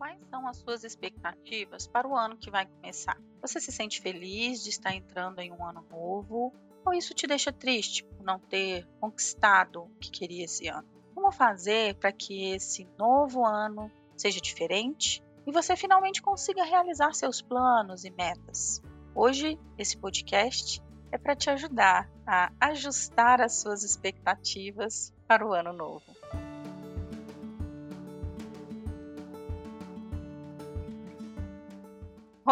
quais são as suas expectativas para o ano que vai começar? Você se sente feliz de estar entrando em um ano novo? Ou isso te deixa triste por não ter conquistado o que queria esse ano? Como fazer para que esse novo ano seja diferente e você finalmente consiga realizar seus planos e metas? Hoje, esse podcast é para te ajudar a ajustar as suas expectativas para o ano novo.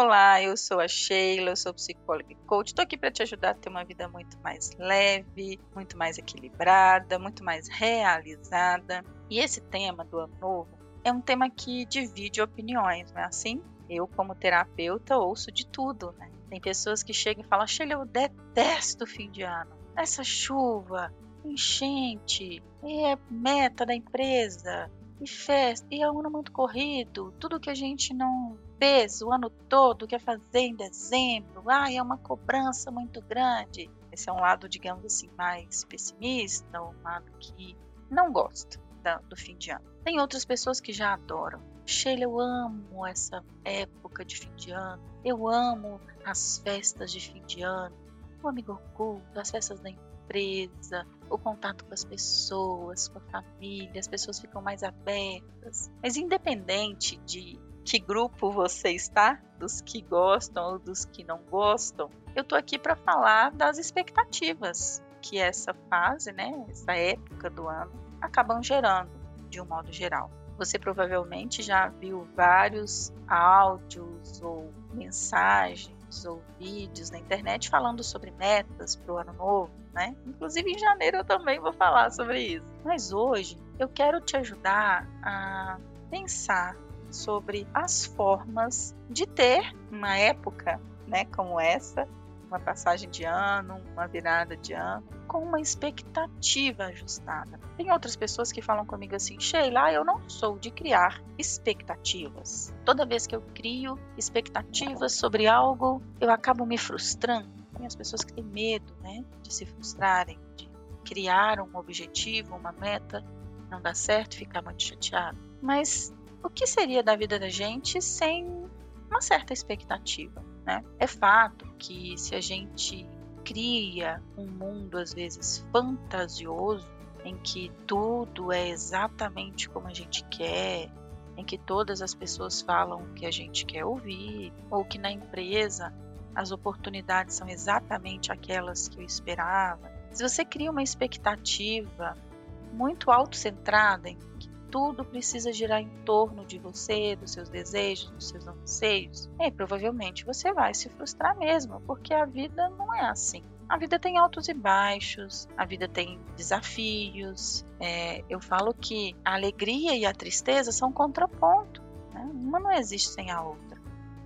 Olá, eu sou a Sheila, eu sou psicóloga e coach. Estou aqui para te ajudar a ter uma vida muito mais leve, muito mais equilibrada, muito mais realizada. E esse tema do ano novo é um tema que divide opiniões, não é assim? Eu, como terapeuta, ouço de tudo, né? Tem pessoas que chegam e falam: Sheila, eu detesto o fim de ano. Essa chuva, enchente, é meta da empresa, e festa, e é um ano muito corrido, tudo que a gente não fez o ano todo, quer fazer em dezembro, ah, é uma cobrança muito grande. Esse é um lado, digamos assim, mais pessimista, um lado que não gosta do fim de ano. Tem outras pessoas que já adoram. Sheila, eu amo essa época de fim de ano. Eu amo as festas de fim de ano. O amigo oculto, as festas da empresa, o contato com as pessoas, com a família, as pessoas ficam mais abertas. Mas independente de que grupo você está, dos que gostam ou dos que não gostam, eu tô aqui para falar das expectativas que essa fase, né, essa época do ano acabam gerando de um modo geral. Você provavelmente já viu vários áudios ou mensagens ou vídeos na internet falando sobre metas para o ano novo, né? Inclusive em janeiro eu também vou falar sobre isso. Mas hoje eu quero te ajudar a pensar sobre as formas de ter uma época, né, como essa, uma passagem de ano, uma virada de ano, com uma expectativa ajustada. Tem outras pessoas que falam comigo assim, Sheila, eu não sou de criar expectativas. Toda vez que eu crio expectativas sobre algo, eu acabo me frustrando. Tem as pessoas que têm medo, né, de se frustrarem, de criar um objetivo, uma meta, não dá certo, ficar muito chateado. Mas o que seria da vida da gente sem uma certa expectativa? Né? É fato que se a gente cria um mundo às vezes fantasioso, em que tudo é exatamente como a gente quer, em que todas as pessoas falam o que a gente quer ouvir, ou que na empresa as oportunidades são exatamente aquelas que eu esperava. Se você cria uma expectativa muito autocentrada em tudo precisa girar em torno de você, dos seus desejos, dos seus anseios, provavelmente você vai se frustrar mesmo, porque a vida não é assim. A vida tem altos e baixos, a vida tem desafios. É, eu falo que a alegria e a tristeza são contraponto. Né? Uma não existe sem a outra.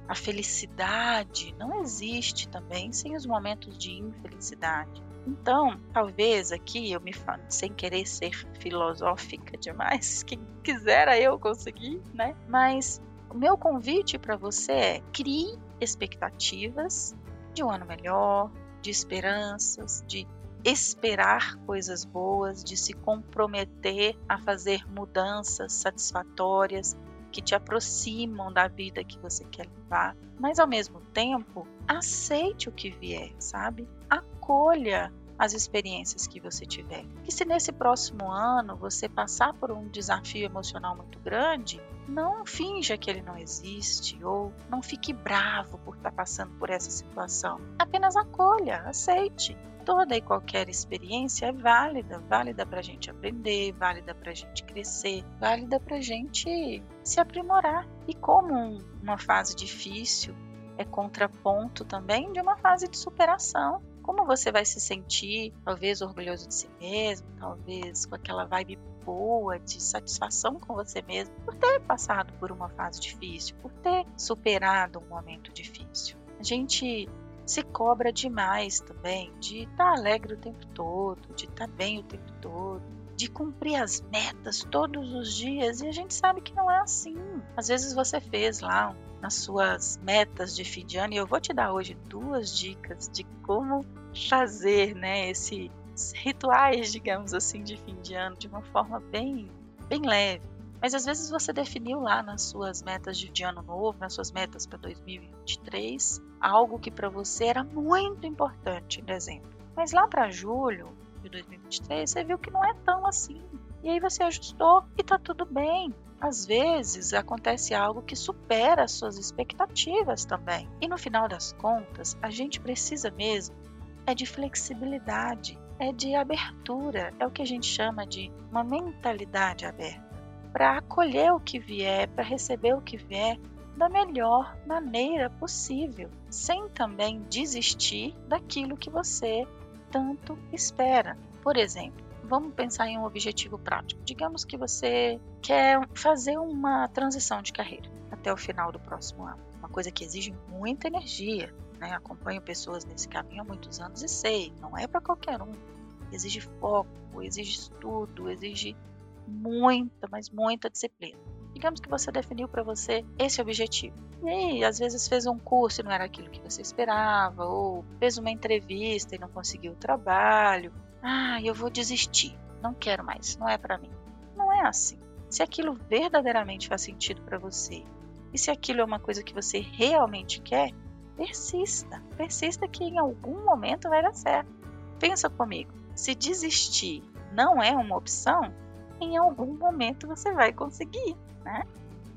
A felicidade não existe também sem os momentos de infelicidade. Então, talvez aqui eu me falo, sem querer ser filosófica demais, quem quisera eu conseguir, né? Mas o meu convite para você é crie expectativas de um ano melhor, de esperanças, de esperar coisas boas, de se comprometer a fazer mudanças satisfatórias que te aproximam da vida que você quer levar, mas ao mesmo tempo aceite o que vier, sabe? Acolha as experiências que você tiver. Que se nesse próximo ano você passar por um desafio emocional muito grande, não finja que ele não existe ou não fique bravo por estar passando por essa situação. Apenas acolha, aceite. Toda e qualquer experiência é válida, válida para a gente aprender, válida para a gente crescer, válida para a gente se aprimorar. E como uma fase difícil é contraponto também de uma fase de superação como você vai se sentir, talvez orgulhoso de si mesmo, talvez com aquela vibe boa de satisfação com você mesmo, por ter passado por uma fase difícil, por ter superado um momento difícil. A gente se cobra demais também de estar alegre o tempo todo, de estar bem o tempo todo, de cumprir as metas todos os dias e a gente sabe que não é assim. Às vezes você fez lá nas suas metas de fim de ano. E eu vou te dar hoje duas dicas de como fazer né, esses rituais, digamos assim, de fim de ano de uma forma bem, bem leve. Mas às vezes você definiu lá nas suas metas de ano novo, nas suas metas para 2023, algo que para você era muito importante em dezembro. Mas lá para julho de 2023, você viu que não é tão assim. E aí você ajustou e tá tudo bem. Às vezes acontece algo que supera as suas expectativas também. E no final das contas, a gente precisa mesmo é de flexibilidade, é de abertura, é o que a gente chama de uma mentalidade aberta para acolher o que vier, para receber o que vier da melhor maneira possível, sem também desistir daquilo que você tanto espera. Por exemplo, vamos pensar em um objetivo prático. Digamos que você quer fazer uma transição de carreira até o final do próximo ano, uma coisa que exige muita energia. Né? Acompanho pessoas nesse caminho há muitos anos e sei, não é para qualquer um. Exige foco, exige estudo, exige muita, mas muita disciplina. Digamos que você definiu para você esse objetivo. E aí, às vezes fez um curso e não era aquilo que você esperava, ou fez uma entrevista e não conseguiu o trabalho. Ah, eu vou desistir. Não quero mais, não é para mim. Não é assim. Se aquilo verdadeiramente faz sentido para você, e se aquilo é uma coisa que você realmente quer, persista. Persista que em algum momento vai dar certo. Pensa comigo. Se desistir não é uma opção, em algum momento você vai conseguir, né?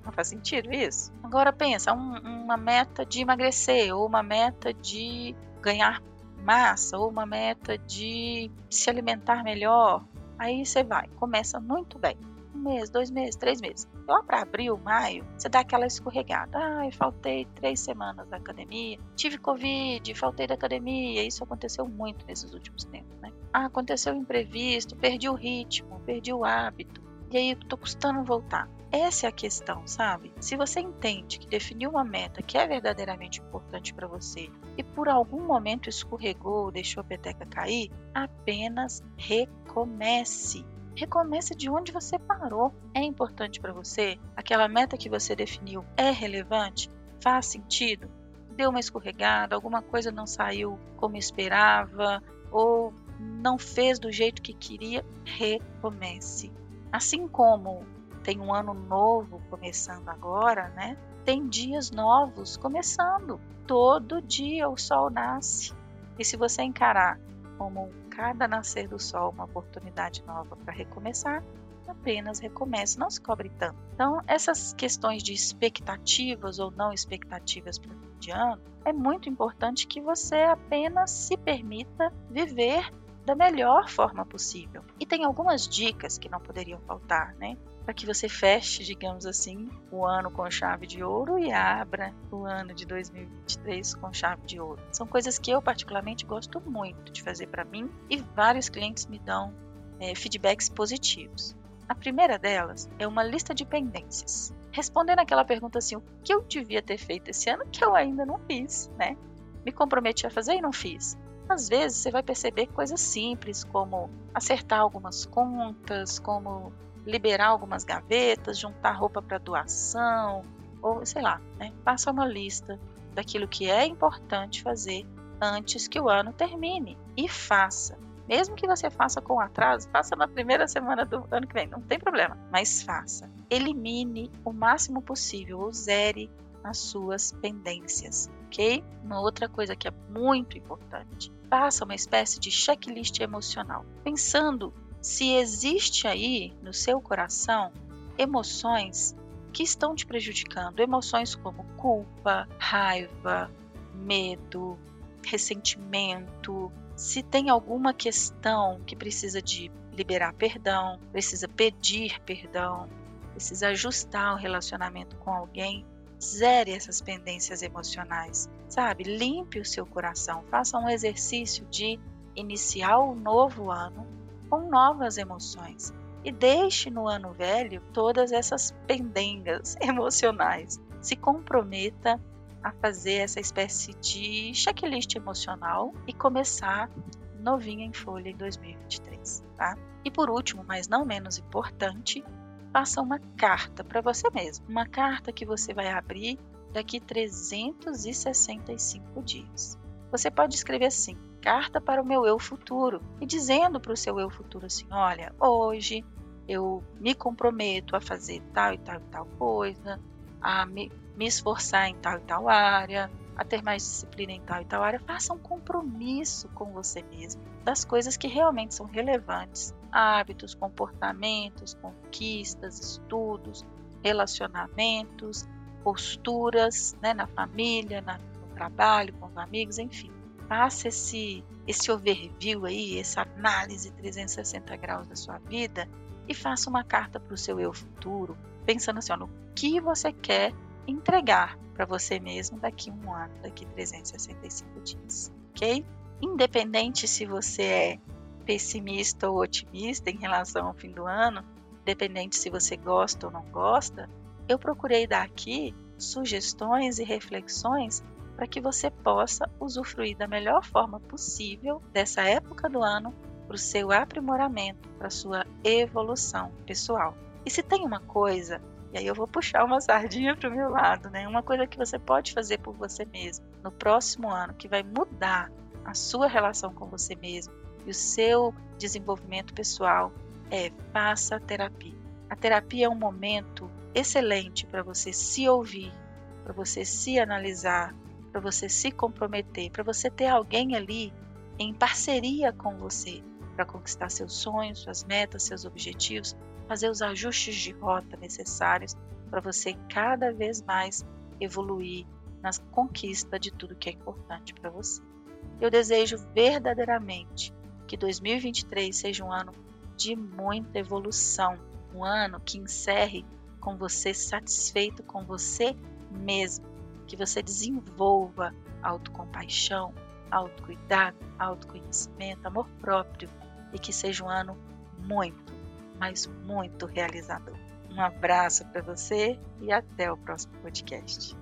Não faz sentido isso? Agora pensa, um, uma meta de emagrecer, ou uma meta de ganhar massa, ou uma meta de se alimentar melhor. Aí você vai, começa muito bem. Um mês, dois meses, três meses. Lá para abril, maio, você dá aquela escorregada. Ai, faltei três semanas da academia. Tive Covid, faltei da academia. Isso aconteceu muito nesses últimos tempos, né? Ah, aconteceu um imprevisto, perdi o ritmo, perdi o hábito. E aí, tô custando voltar. Essa é a questão, sabe? Se você entende que definiu uma meta que é verdadeiramente importante para você e por algum momento escorregou, deixou a peteca cair, apenas recomece. Recomece de onde você parou. É importante para você? Aquela meta que você definiu é relevante? Faz sentido? Deu uma escorregada, alguma coisa não saiu como esperava, ou não fez do jeito que queria, recomece. Assim como tem um ano novo começando agora, né? Tem dias novos começando. Todo dia o sol nasce. E se você encarar como cada nascer do sol uma oportunidade nova para recomeçar, apenas recomece, não se cobre tanto. Então, essas questões de expectativas ou não expectativas para o de ano, é muito importante que você apenas se permita viver da melhor forma possível. E tem algumas dicas que não poderiam faltar, né? Para que você feche, digamos assim, o ano com chave de ouro e abra o ano de 2023 com chave de ouro. São coisas que eu particularmente gosto muito de fazer para mim e vários clientes me dão é, feedbacks positivos. A primeira delas é uma lista de pendências. Respondendo aquela pergunta assim, o que eu devia ter feito esse ano que eu ainda não fiz, né? Me comprometi a fazer e não fiz. Às vezes você vai perceber coisas simples, como acertar algumas contas, como liberar algumas gavetas, juntar roupa para doação, ou sei lá, né? Passa uma lista daquilo que é importante fazer antes que o ano termine e faça. Mesmo que você faça com atraso, faça na primeira semana do ano que vem, não tem problema, mas faça. Elimine o máximo possível ou zere as suas pendências, ok? Uma outra coisa que é muito importante, faça uma espécie de checklist emocional, pensando se existe aí no seu coração emoções que estão te prejudicando, emoções como culpa, raiva, medo, ressentimento, se tem alguma questão que precisa de liberar perdão, precisa pedir perdão, precisa ajustar o relacionamento com alguém, zere essas pendências emocionais, sabe? Limpe o seu coração, faça um exercício de iniciar o novo ano com novas emoções e deixe no ano velho todas essas pendengas emocionais. Se comprometa a fazer essa espécie de checklist emocional e começar novinha em folha em 2023, tá? E por último, mas não menos importante, faça uma carta para você mesmo. Uma carta que você vai abrir daqui 365 dias. Você pode escrever assim: carta para o meu eu futuro e dizendo para o seu eu futuro assim: olha, hoje eu me comprometo a fazer tal e tal e tal coisa, a me, me esforçar em tal e tal área, a ter mais disciplina em tal e tal área, faça um compromisso com você mesmo das coisas que realmente são relevantes: hábitos, comportamentos, conquistas, estudos, relacionamentos, posturas né, na família, na, no trabalho, com os amigos, enfim. Faça esse, esse overview aí, essa análise 360 graus da sua vida e faça uma carta para o seu eu futuro, pensando assim, ó, no que você quer entregar para você mesmo daqui um ano, daqui 365 dias, ok? Independente se você é pessimista ou otimista em relação ao fim do ano, independente se você gosta ou não gosta, eu procurei dar aqui sugestões e reflexões para que você possa usufruir da melhor forma possível dessa época do ano para o seu aprimoramento, para a sua evolução pessoal. E se tem uma coisa, e aí eu vou puxar uma sardinha para o meu lado, né? Uma coisa que você pode fazer por você mesmo no próximo ano, que vai mudar a sua relação com você mesmo e o seu desenvolvimento pessoal, é faça terapia. A terapia é um momento excelente para você se ouvir, para você se analisar, para você se comprometer, para você ter alguém ali em parceria com você para conquistar seus sonhos, suas metas, seus objetivos, fazer os ajustes de rota necessários para você cada vez mais evoluir na conquista de tudo que é importante para você. Eu desejo verdadeiramente que 2023 seja um ano de muita evolução, um ano que encerre com você satisfeito com você mesmo, que você desenvolva autocompaixão, autocuidado, autoconhecimento, amor próprio e que seja um ano muito, mas muito realizador. Um abraço para você e até o próximo podcast.